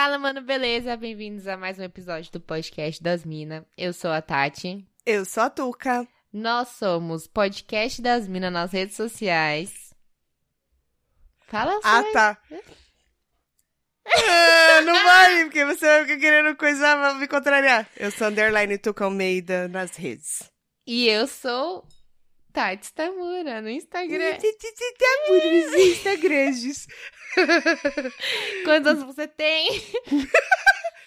Fala, mano, beleza? Bem-vindos a mais um episódio do podcast das Minas. Eu sou a Tati. Eu sou a Tuca. Nós somos podcast das Minas nas redes sociais. Fala Ah, tá. Ah, não vai, porque você vai ficar querendo coisar, vai me contrariar. Eu sou underline Tuca Almeida nas redes. E eu sou Tati Tamura no Instagram. Bonito nos Instagrams. Quantos você tem?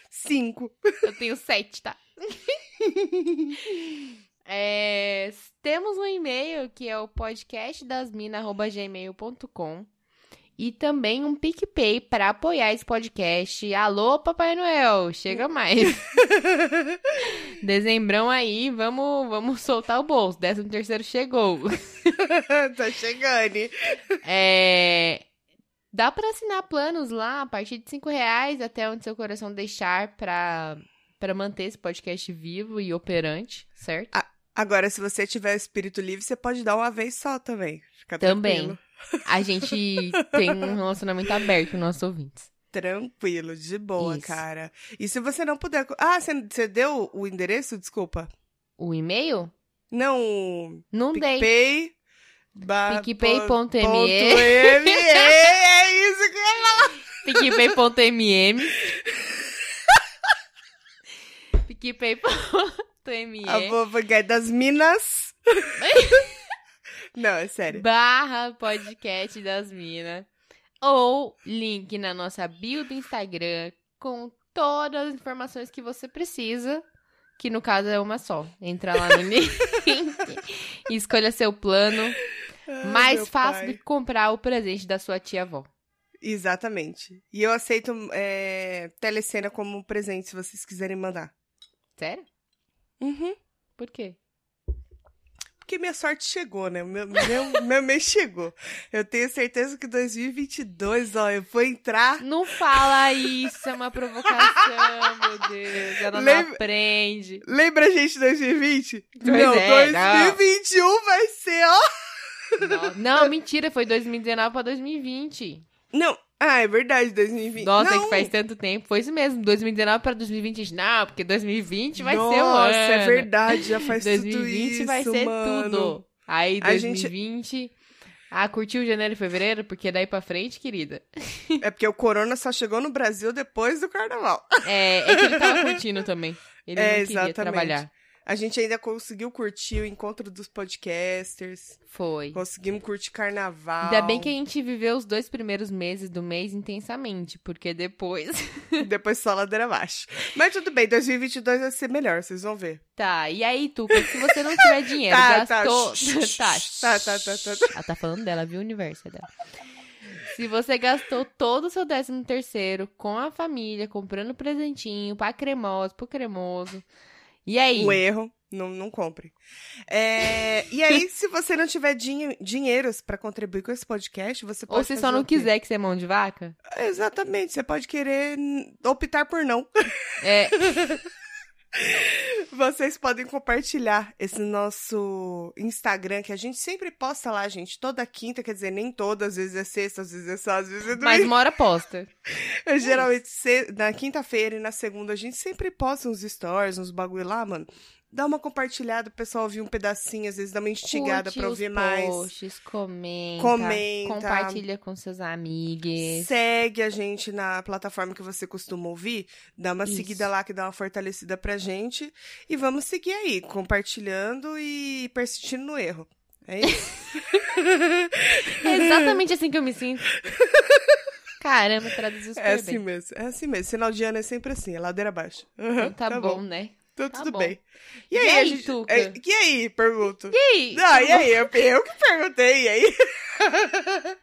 Cinco. Eu tenho sete, tá? É, temos um e-mail que é o podcastdasmina.gmail.com e também um PicPay para apoiar esse podcast. Alô, Papai Noel, chega mais. Dezembrão aí, vamos, vamos soltar o bolso. Décimo terceiro chegou. tá chegando. É, dá para assinar planos lá a partir de cinco reais até onde seu coração deixar para para manter esse podcast vivo e operante, certo? Agora, se você tiver espírito livre, você pode dar uma vez só também. Fica Também. tranquilo. A gente tem um relacionamento aberto com nossos ouvintes. Tranquilo, de boa, Isso. cara. E se você não puder. Ah, você, deu o endereço? Desculpa. O e-mail? Não. Não dei. PicPay. ba- PicPay.me. É isso que eu ia falar. PicPay.mm. PicPay.me. A vovó das Minas. Não, é sério. Barra podcast das minas. Ou link na nossa bio do Instagram com todas as informações que você precisa. Que no caso é uma só. Entra lá no link e escolha seu plano. Ai, Mais fácil pai. do que comprar o presente da sua tia-avó. Exatamente. E eu aceito é, telecena como presente, se vocês quiserem mandar. Sério? Uhum. Por quê? Porque minha sorte chegou, né? Meu, meu, meu mês chegou. Eu tenho certeza que 2022, ó, eu vou entrar. Não fala isso, é uma provocação, meu Deus. Ela não Lembra- aprende. Lembra a gente de 2020? Pois não, é, não. 2021 vai ser, ó. Não, não, mentira, foi 2019 pra 2020. Não, ah, é verdade, 2020. Nossa, é não. que faz tanto tempo. Foi isso mesmo, 2019 pra 2020. Não, porque 2020 vai Nossa, ser o ano. é verdade, já faz 2020 tudo isso, vai ser mano. tudo. Aí A gente- 2020... Ah, curtiu janeiro e fevereiro? Porque daí pra frente, querida. É porque o corona só chegou no Brasil depois do carnaval. É, é que ele tava curtindo também. Ele É, não queria exatamente. trabalhar. A gente ainda conseguiu curtir o encontro dos podcasters. Foi. Conseguimos curtir carnaval. Ainda bem que a gente viveu os dois primeiros meses do mês intensamente, porque depois. Depois só ladeira abaixo. Mas tudo bem, 2022 vai ser melhor, vocês vão ver. Tá, e aí, Tuca, se você não tiver dinheiro, Tá, tá. gastou. Tá, tá, tá, tá, tá. Ela tá falando dela, viu? O universo é dela. Se você gastou todo o seu décimo terceiro com a família, comprando presentinho pra cremoso, pro cremoso. E aí? Um erro, não, não compre. É, e aí, se você não tiver dinhe dinheiros pra contribuir com esse podcast, você pode Ou se só não quiser que você é mão de vaca? Exatamente, você pode querer optar por não. É. Vocês podem compartilhar esse nosso Instagram, que a gente sempre posta lá, gente, toda quinta, quer dizer, nem toda, às vezes é sexta, às vezes é sábado, às vezes é Mas domingo. uma hora posta. Eu, geralmente, na quinta-feira e na segunda, a gente sempre posta uns stories, uns bagulho lá, mano. Dá uma compartilhada, o pessoal ouvir um pedacinho, às vezes dá uma instigada os ouvir mais. posts, comenta, Comenta. compartilha com seus amigos. Segue a gente na plataforma que você costuma ouvir. Dá uma Isso. seguida lá que dá uma fortalecida pra gente. E vamos seguir aí, compartilhando e persistindo no erro. É isso? É exatamente assim que eu me sinto. Caramba, traduziu super é assim bem. mesmo. É assim mesmo. Final de ano é sempre assim, é ladeira abaixo. Aham, Então tá, bom, né? Então tá tudo bom. bem. E E aí, aí, a gente. Tuca? é, e aí, pergunto. E aí? Não, e aí? Eu, eu que perguntei, e aí?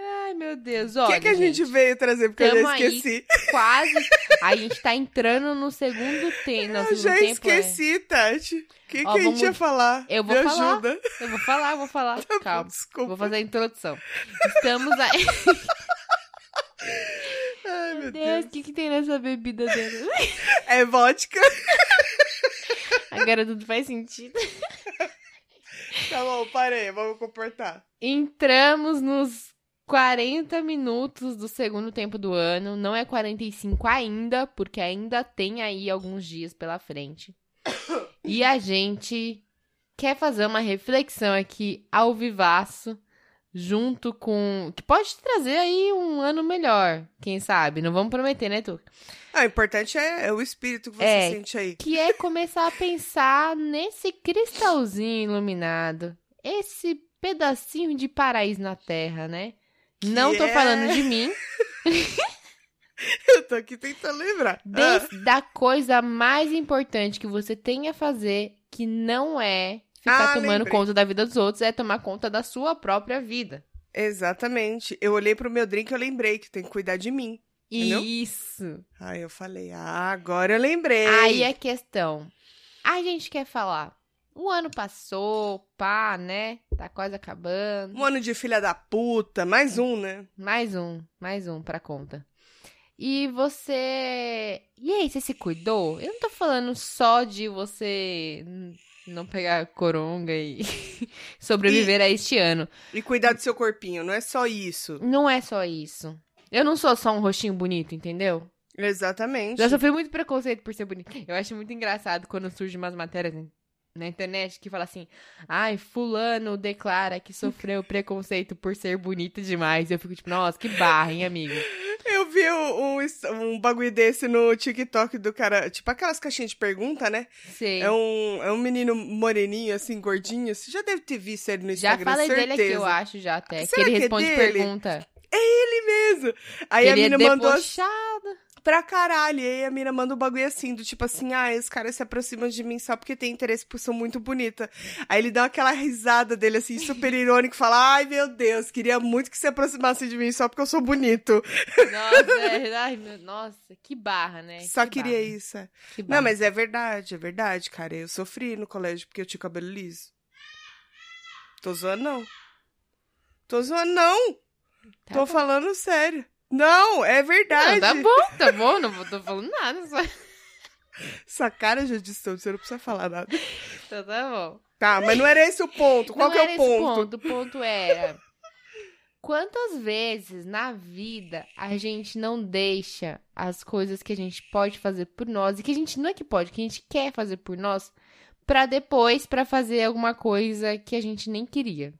Ai, meu Deus, O olha, que, que a gente, veio trazer? Porque eu já aí. esqueci. quase... A gente tá entrando no segundo tempo. No eu já tempo, é. esqueci, Tati. O que, Ó, que a gente vamos- ia falar? Eu vou Me falar. ajuda. Eu vou falar, eu vou falar. Calma. Desculpa. Vou fazer a introdução. Estamos aí. Meu Deus. o que, que tem nessa bebida dele? É vodka. Agora tudo faz sentido. Tá bom, parei, vamos comportar. Entramos nos 40 minutos do segundo tempo do ano. Não é 45 ainda, porque ainda tem aí alguns dias pela frente. E a gente quer fazer uma reflexão aqui ao vivaço, junto com. que pode trazer aí um ano melhor, quem sabe? Não vamos prometer, né, Tu? Ah, o importante é, é o espírito que você É. sente aí. Que é começar a pensar nesse cristalzinho iluminado, esse pedacinho de paraíso na Terra, né? Não tô é- falando de mim, Eu tô aqui tentando lembrar. Ah, des- da coisa mais importante que você tem a fazer, que não é ficar Ah, tomando lembrei. conta da vida dos outros, é tomar conta da sua própria vida. exatamente. Eu olhei pro meu drink e eu lembrei que tem que cuidar de mim. Entendeu? Isso. Aí eu falei, ah, agora eu lembrei. Aí é questão. A gente quer falar. O ano passou, pá, né? Tá quase acabando. Um ano de filha da puta, mais um, né? Mais um, mais um pra conta. E você. E aí, você se cuidou? Eu não tô falando só de você não pegar coronga e sobreviver a este ano. E cuidar do seu corpinho, não é só isso. Não é só isso. Eu não sou só um rostinho bonito, entendeu? Exatamente. Já sofri muito preconceito por ser bonito. Eu acho muito engraçado quando surgem umas matérias na internet que fala assim: ai, Fulano declara que sofreu preconceito por ser bonito demais. Eu fico tipo, nossa, que barra, hein, amigo? Eu vi um, um, um bagulho desse no TikTok do cara, tipo aquelas caixinhas de pergunta, né? Sei. É um, é um menino moreninho, assim, gordinho. Você já deve ter visto ele no Já Instagram, falei certeza. dele aqui, eu acho, já até. Será que ele que é responde dele? pergunta. Ele mesmo. Aí que a ele é mina mandou. Pra caralho. E aí a mina manda um bagulho assim, do tipo assim, ah, esse cara se aproxima de mim só porque tem interesse por sou muito bonita. Aí ele dá aquela risada dele, assim, super irônico, fala, ai meu Deus, queria muito que se aproximasse de mim só porque eu sou bonito. Nossa, é, ai, meu- nossa, que barra, né? só Que queria barra, isso. é. que barra. Não, mas é verdade, é verdade, cara. Eu sofri no colégio porque eu tinha cabelo liso. Tô zoando, não. Tô zoando, não. Tá Tô bom. falando sério. Não, é verdade. Não, tá bom, tá bom, não vou- tô falando nada. Só... Essa cara já disse tudo, você não precisa falar nada. Então tá bom. Tá, mas não era esse o ponto. Qual não que é o esse ponto? O ponto era. Quantas vezes na vida a gente não deixa as coisas que a gente pode fazer por nós e que a gente não é que pode, que a gente quer fazer por nós, pra depois pra fazer alguma coisa que a gente nem queria?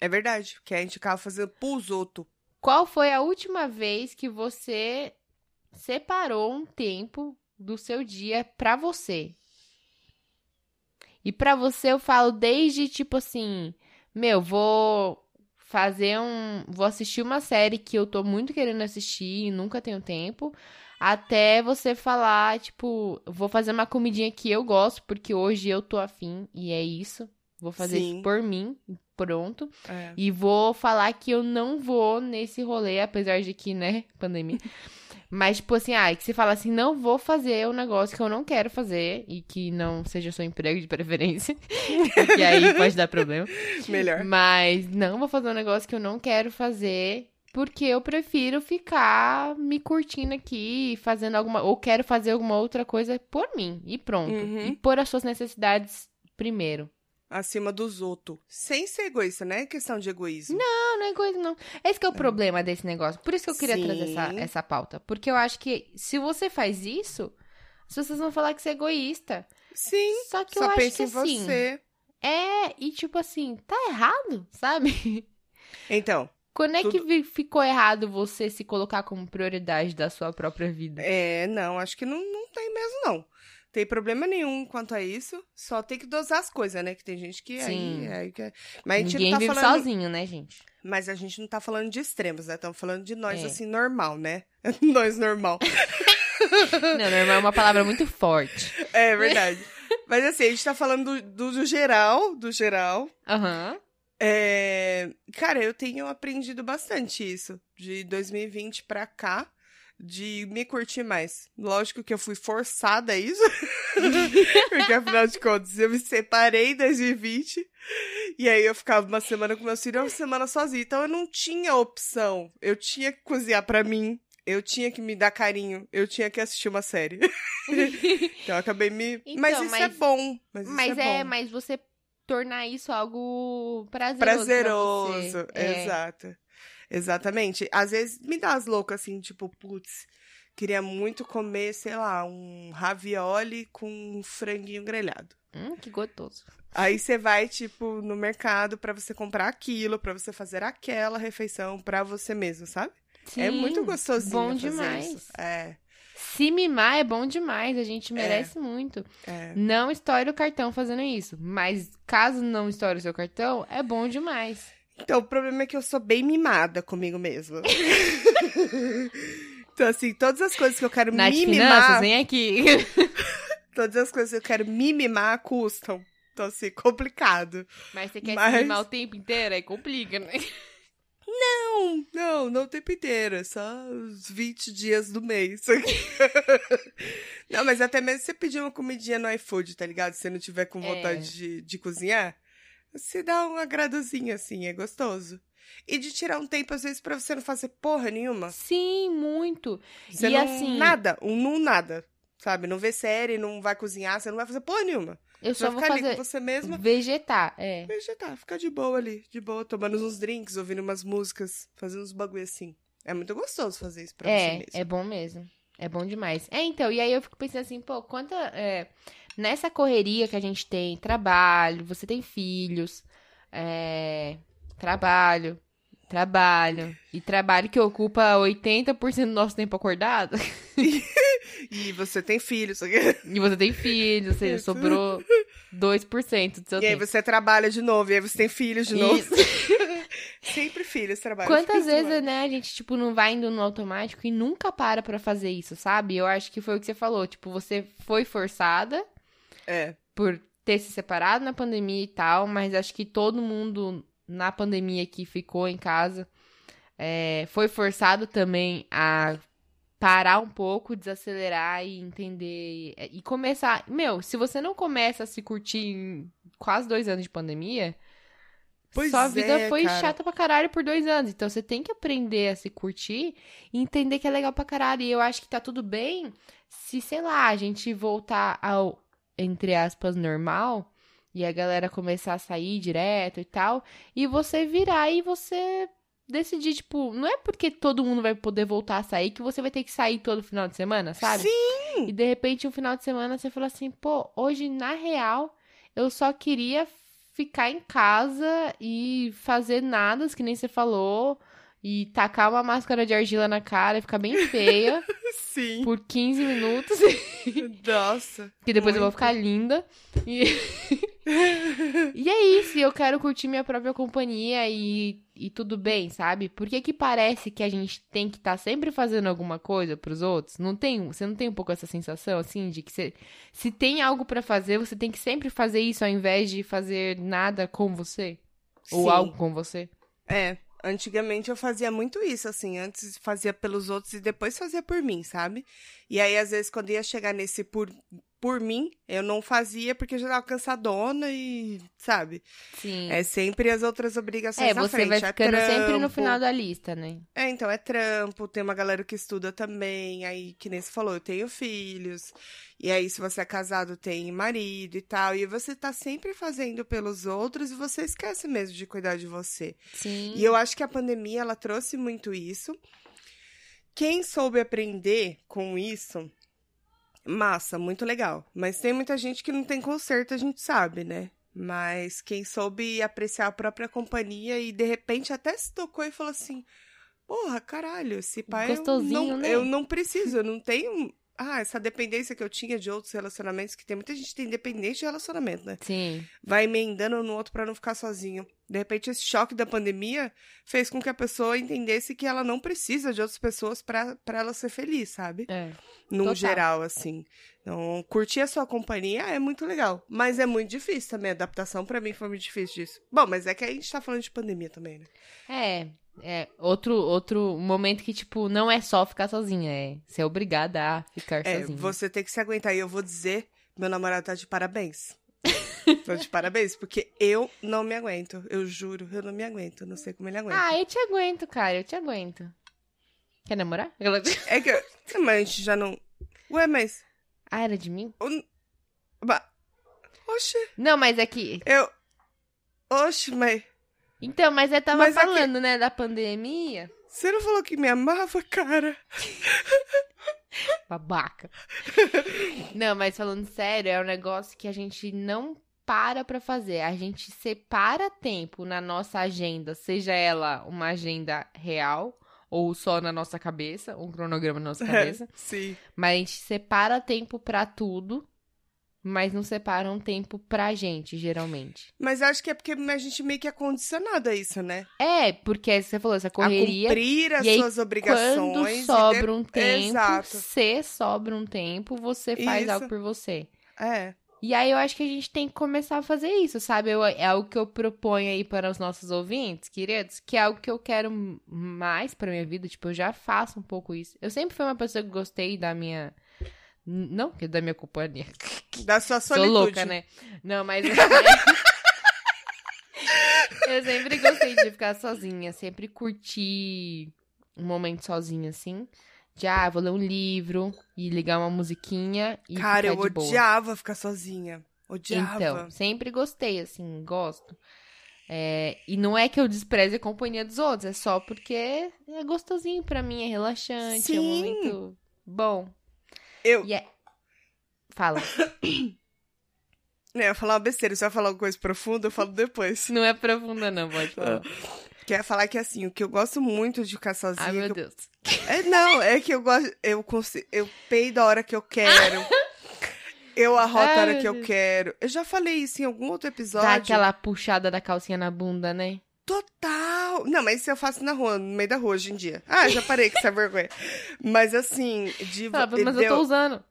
É verdade, que a gente acaba fazendo pros outros. Qual foi a última vez que você separou um tempo do seu dia pra você? E pra você eu falo desde tipo assim, meu, vou fazer um, vou assistir uma série que eu tô muito querendo assistir e nunca tenho tempo, até você falar, tipo, vou fazer uma comidinha que eu gosto porque hoje eu tô afim e é isso. Vou fazer Sim. isso por mim, pronto. É. E vou falar que eu não vou nesse rolê, apesar de que, né, pandemia. Mas, tipo assim, ah, que você fala assim, não vou fazer um negócio que eu não quero fazer e que não seja seu emprego de preferência. que aí pode dar problema. Melhor. Mas não vou fazer um negócio que eu não quero fazer. Porque eu prefiro ficar me curtindo aqui, fazendo alguma. Ou quero fazer alguma outra coisa por mim. E pronto. Uhum. E pôr as suas necessidades primeiro. Acima dos outros. Sem ser egoísta, não é questão de egoísmo. Não, não é coisa, não. Esse que é o problema desse negócio. Por isso que eu queria Sim. trazer essa, essa pauta. Porque eu acho que se você faz isso, as pessoas vão falar que você é egoísta. Sim, Só que eu só acho pensa que em assim. você. É, e tipo assim, tá errado, sabe? Então, Quando é que Tudo- vi- ficou errado você se colocar como prioridade da sua própria vida? é, não, acho que não, não tem mesmo, não. Tem problema nenhum quanto a isso. Só tem que dosar as coisas, né? Que tem gente que Sim. aí. aí que- Mas a gente Ninguém não tá vive falando. sozinho, né, gente? Mas a gente não tá falando de extremos, né? Estamos falando de nós, É. assim, normal, né? nós normal. Não, normal é uma palavra muito forte. É verdade. Mas assim, a gente tá falando do, do, geral, do geral. Aham. É... Cara, eu tenho aprendido bastante isso. De 2020 pra cá. De me curtir mais. Lógico que eu fui forçada a isso. Porque afinal de contas, eu me separei em 2020. E aí eu ficava uma semana com meus filhos, uma semana sozinha. Então eu não tinha opção. Eu tinha que cozinhar pra mim. Eu tinha que me dar carinho. Eu tinha que assistir uma série. então eu acabei me. Então, mas isso é mas- bom. Mas, Mas é, é, bom. mas você tornar isso algo prazeroso. pra prazeroso. você. É. Exatamente. Às vezes me dá as loucas assim, tipo, putz, queria muito comer, sei lá, um ravioli com um franguinho grelhado. Hum, que gostoso. Aí você vai, tipo, no mercado pra você comprar aquilo, pra você fazer aquela refeição pra você mesmo, sabe? é muito Sim, gostosinho Bom demais. isso. É, Se mimar é bom demais, a gente merece muito. é. Não estoure o cartão fazendo isso. Mas caso não estoure o seu cartão, é bom demais. Então, o problema é que eu sou bem mimada comigo mesma. então, assim, todas as coisas que eu quero Nath me Finanças, mimar, vem aqui. todas as coisas que eu quero me mimar custam. Então, assim, complicado. Mas você quer Mas- se mimar o tempo inteiro, aí complica, né? Não, não, não o tempo inteiro, é só os 20 dias do mês. não, mas até mesmo se você pedir uma comidinha no iFood, tá ligado? Se você não tiver com É. vontade de, de cozinhar, você dá um agradozinho assim, é gostoso. E de tirar um tempo, às vezes, pra você não fazer porra nenhuma. Sim, muito. Você e não, assim, Nada, um não nada. Sabe? Não vê série, não vai cozinhar, você não vai fazer porra nenhuma. eu Você só vai vou ficar ali com você mesma. vegetar, é. Vegetar, ficar de boa ali, de boa, tomando uns drinks, ouvindo umas músicas, fazendo uns bagulho assim. É muito gostoso fazer isso pra você É, mesmo. é bom mesmo. É bom demais. É, então, e aí eu fico pensando assim, pô, quanta. é, nessa correria que a gente tem, trabalho, você tem filhos, é, trabalho, trabalho, e trabalho que ocupa 80% do nosso tempo acordado, E você tem filhos, e e você tem filhos, ou seja, sobrou 2% do seu aí tempo. você trabalha de novo, e aí você tem filhos de novo. Isso. Sempre filhos trabalham. Quantas vezes, né, a gente, tipo, não vai indo no automático e nunca para pra fazer isso, sabe? Eu acho que foi o que você falou. Tipo, você foi forçada É, por ter se separado na pandemia e tal, mas acho que todo mundo na pandemia que ficou em casa é, foi forçado também a parar um pouco, desacelerar e entender e começar. Meu, se você não começa a se curtir em quase dois anos de pandemia, Pois sua vida é, foi cara. chata pra caralho por dois anos. Então você tem que aprender a se curtir e entender que é legal pra caralho. E eu acho que tá tudo bem se, sei lá, a gente voltar ao, entre aspas, normal e a galera começar a sair direto e tal. E você virar e você decidir, tipo, não é porque todo mundo vai poder voltar a sair que você vai ter que sair todo final de semana, sabe? Sim! E de repente, um final de semana, você fala assim, pô, hoje, na real, eu só queria ficar em casa e fazer nada, que nem você falou, e tacar uma máscara de argila na cara e ficar bem feia Sim. por 15 minutos, Nossa. que depois eu vou Muito. ficar linda. E... e é isso, eu quero curtir minha própria companhia e, e tudo bem, sabe? Por que que parece que a gente tem que estar sempre fazendo alguma coisa pros outros? Não tem, você não tem um pouco essa sensação, assim, de que você, se tem algo pra fazer, você tem que sempre fazer isso ao invés de fazer nada com você? Ou Sim. algo com você? É, antigamente eu fazia muito isso, assim, antes fazia pelos outros e depois fazia por mim, sabe? E aí, às vezes, quando ia chegar nesse por, por mim, eu não fazia porque eu já tava cansadona e, sabe? Sim. É sempre as outras obrigações É, na você frente. vai é ficando sempre no final da lista, né? É, então, é trampo, tem uma galera que estuda também, aí, que nem você falou, eu tenho filhos, e aí, se você é casado, tem marido e tal, e você tá sempre fazendo pelos outros e você esquece mesmo de cuidar de você. Sim. E eu acho que a pandemia, ela trouxe muito isso. Quem soube aprender com isso, massa, muito legal. Mas tem muita gente que não tem conserto, a gente sabe, né? Mas quem soube apreciar a própria companhia e de repente até se tocou e falou assim: Porra, caralho, esse pai eu Gostosinho, não, né? eu não preciso, eu não tenho. Ah, essa dependência que eu tinha de outros relacionamentos, que tem muita gente que tem dependência de relacionamento, né? Sim. vai emendando no outro pra não ficar sozinho. De repente, esse choque da pandemia fez com que a pessoa entendesse que ela não precisa de outras pessoas pra pra ela ser feliz, sabe? É. Num Total. geral, assim. Então, curtir a sua companhia é muito legal. Mas é muito difícil também. A adaptação pra mim foi muito difícil disso. Bom, mas é que a gente tá falando de pandemia também, né? É, é outro, outro momento que, tipo, não é só ficar sozinha, é ser obrigada a ficar É, sozinha. você tem que se aguentar. E eu vou dizer, meu namorado tá de parabéns. Tô de parabéns, porque eu não me aguento. Eu juro, eu não me aguento. Não sei como ele aguenta. Ah, eu te aguento, cara, eu te aguento. Quer namorar? É que. eu- Mas a gente já não. Ué, mas. Ah, era de mim? o- Ba... Oxe, Não, mas é que. eu. Oxe, mas. Então, mas eu tava Mas aqui- falando, né, da pandemia. Você não falou que me amava, cara? Babaca. não, mas falando sério, é um negócio que a gente não para pra fazer. A gente separa tempo na nossa agenda, seja ela uma agenda real ou só na nossa cabeça, um cronograma na nossa cabeça. Sim. Mas a gente separa tempo pra tudo, mas não separa um tempo pra gente, geralmente. Mas acho que é porque a gente meio que é condicionado a isso, né? É, porque você falou, essa A correria. cumprir as aí, suas Quando obrigações. e sobra um tempo, Exato. se sobra um tempo, você faz Isso. algo por você. de- É. E aí eu acho que a gente tem que começar a fazer isso, sabe? Eu- é algo que eu proponho aí para os nossos ouvintes, queridos, que é algo que eu quero mais pra minha vida. Tipo, eu já faço um pouco isso. Eu sempre fui uma pessoa que gostei da minha. Não que da minha companhia. Da sua Sou solitude. louca, né? Não, mas. eu sempre gostei de ficar sozinha, sempre curti um momento sozinha, assim. De, ah, vou ler um livro e ligar uma musiquinha e Cara, eu de boa. odiava ficar sozinha. Odiava. Então, sempre gostei, assim, gosto. É, e não é que eu despreze a companhia dos outros, é só porque é gostosinho pra mim, é relaxante, é um Sim. momento bom. Eu, E é... Fala. né, eu ia falar uma besteira. Se eu falar alguma coisa profunda, eu falo depois. Não é profunda, não, pode falar. Quer falar que assim, o que eu gosto muito de ficar sozinha. Ai, meu eu- Deus. É, não, é que eu gosto. Eu consigo. Eu peido a hora que eu quero. eu arroto a Ai, hora meu que eu Deus. quero. Eu já falei isso em algum outro episódio. Dá aquela puxada da calcinha na bunda, né? Total! Não, mas isso eu faço na rua, no meio da rua hoje em dia. Ah, já parei com essa vergonha. Mas assim, de. Ah, mas eu deu- tô usando.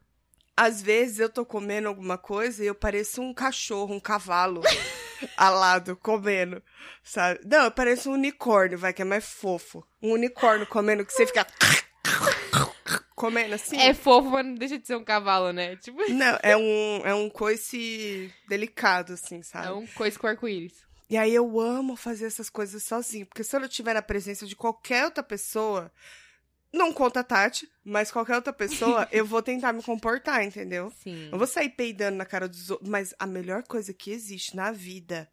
Às vezes eu tô comendo alguma coisa e eu pareço um cachorro, um cavalo alado, comendo, sabe? Não, eu pareço um unicórnio, vai, que é mais fofo. Um unicórnio comendo que você fica. comendo assim. É fofo, mas não deixa de ser um cavalo, né? Tipo, Não, é um, é um coice delicado, assim, sabe? é um coisa com arco-íris. E aí eu amo fazer essas coisas sozinho, porque se eu não estiver na presença de qualquer outra pessoa, não conta a Tati, mas qualquer outra pessoa, eu vou tentar me comportar, entendeu? Sim. Eu vou sair peidando na cara dos outros, mas a melhor coisa que existe na vida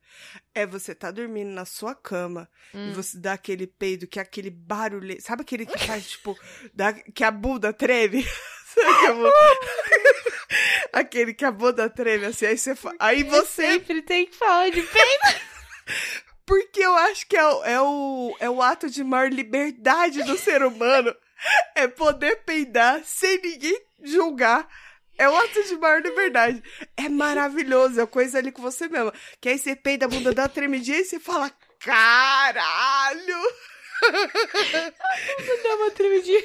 é você tá dormindo na sua cama Hum. e você dá aquele peido que é aquele barulho, sabe aquele que faz tipo, dá- que a bunda treme? Sabe que a aquele que a bunda treme assim, aí você fa- aí você Sempre tem que falar de peido. Porque eu acho que é o, é, o, é o ato de maior liberdade do ser humano. É poder peidar sem ninguém julgar. É o ato de maior liberdade. É maravilhoso. É coisa ali com você mesmo. Que aí você peida a bunda, dá uma tremidinha e você fala: caralho! Dá uma tremidinha.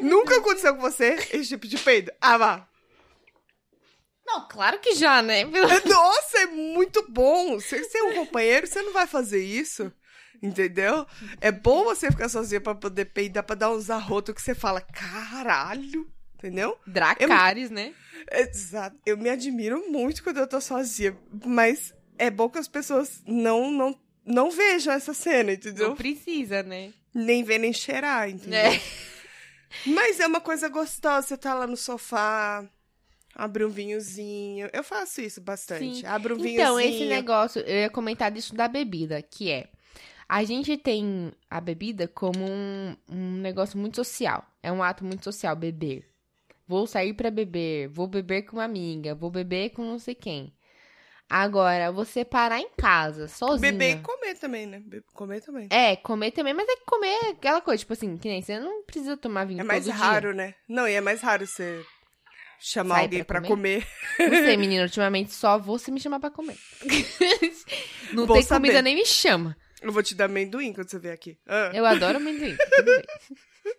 Nunca aconteceu com você esse tipo de peido? Ah, vá. Não, claro que já, né? Nossa, é muito bom. Você é um companheiro, você não vai fazer isso. Entendeu? É bom você ficar sozinha pra poder peidar, pra dar uns arrotos que você fala, caralho. Entendeu? Dracarys, né? Exato. Eu me admiro muito quando eu tô sozinha. Mas é bom que as pessoas não, não, não vejam essa cena, entendeu? Não precisa, né? Nem ver, nem cheirar, entendeu? É. Mas é uma coisa gostosa. Você tá lá no sofá, abre um vinhozinho. Eu faço isso bastante. Sim. Abre um vinhozinho. Então, esse negócio, eu ia comentar disso da bebida, que é. A gente tem a bebida como um, um negócio muito social. É um ato muito social, beber. Vou sair pra beber, vou beber com uma amiga, vou beber com não sei quem. Agora, você parar em casa, sozinha. Beber e comer também, né? Be- Comer também. É, comer também, mas é que comer é aquela coisa, tipo assim, que nem você não precisa tomar vinho É mais raro, né? Não, e é mais raro você chamar Sai alguém pra pra comer. Não sei, menina, ultimamente só se me chamar pra comer. não tem saber. comida, nem me chama. Eu vou te dar amendoim quando você vier aqui. Ah. Eu adoro amendoim. tudo bem.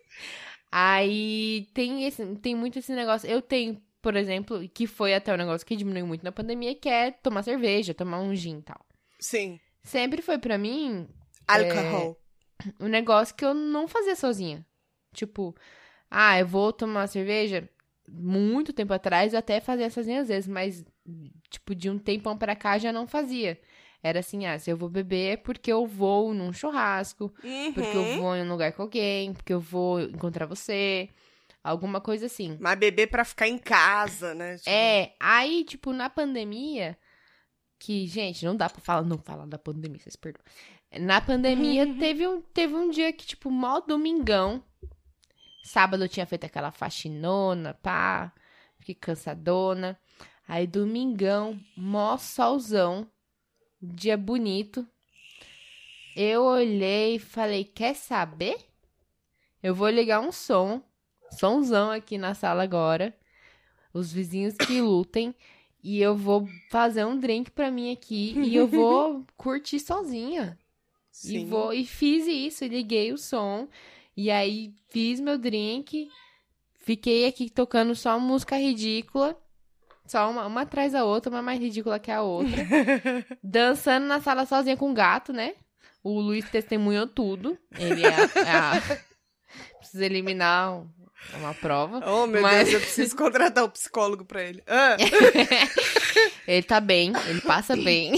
Aí tem esse, tem muito esse negócio. Eu tenho, por exemplo, que foi até um negócio que diminuiu muito na pandemia, que é tomar cerveja, tomar um gin e tal. Sim. Sempre foi pra mim Alcohol. um negócio que eu não fazia sozinha. Tipo, ah, eu vou tomar uma cerveja. Muito tempo atrás eu até fazia sozinha às vezes, mas, tipo, de um tempão pra cá já não fazia. Era assim, ah, se eu vou beber é porque eu vou num churrasco, porque eu Uhum. vou em um lugar com alguém, porque eu vou encontrar você, alguma coisa assim. Mas beber pra ficar em casa, né? Tipo, É, aí, tipo, na pandemia, que, gente, não dá pra falar, não falar da pandemia, vocês perdoam. Na pandemia, teve, um, teve um dia que, tipo, mó domingão. Sábado eu tinha feito aquela faxinona, pá. Fiquei cansadona. Aí, domingão, mó solzão. Dia bonito. Eu olhei e falei, quer saber? Eu vou ligar um som. Somzão aqui na sala agora. Os vizinhos que lutem. E eu vou fazer um drink pra mim aqui. e eu vou curtir sozinha. E, vou, e fiz isso, e liguei o som. E aí fiz meu drink. Fiquei aqui tocando só música ridícula. Só uma, uma atrás da outra, uma mais ridícula que a outra. Dançando na sala sozinha com o gato, né? O Luiz testemunhou tudo. Ele é a. É a... Precisa eliminar uma prova. Oh, meu mas... Deus, eu preciso contratar um psicólogo pra ele. Ah. ele tá bem, ele passa bem.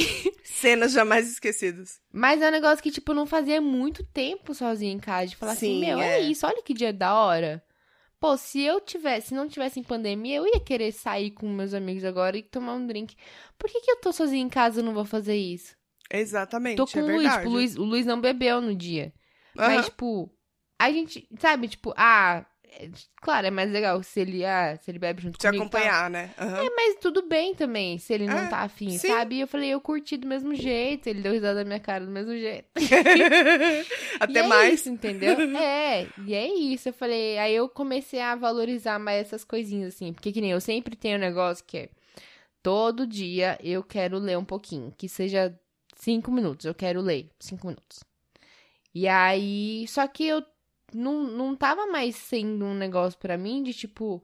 Cenas jamais esquecidas. Mas é um negócio que, tipo, não fazia muito tempo sozinho em casa. De falar assim, Sim, assim, meu, é. é isso, olha que dia da hora. Pô, se eu tivesse, se não tivesse em pandemia, eu ia querer sair com meus amigos agora e tomar um drink. Por que, que eu tô sozinha em casa e não vou fazer isso? Exatamente. Tô com é o Luiz, tipo, o Luiz, o Luiz não bebeu no dia. Uhum. Mas, tipo, a gente, sabe, tipo, ah, é, claro, é mais legal se ele, ah, se ele bebe junto Te comigo. Te acompanhar, tá. né? Uhum. É, mas tudo bem também, se ele não é, tá afim, sim. sabe? E eu falei, eu curti do mesmo jeito, ele deu risada na minha cara do mesmo jeito. Até e mais. É isso, entendeu? é, e é isso. Eu falei, aí eu comecei a valorizar mais essas coisinhas, assim, porque que nem eu sempre tenho um negócio que é todo dia eu quero ler um pouquinho, que seja cinco minutos, eu quero ler cinco minutos. E aí, só que eu não, não tava mais sendo um negócio para mim de tipo,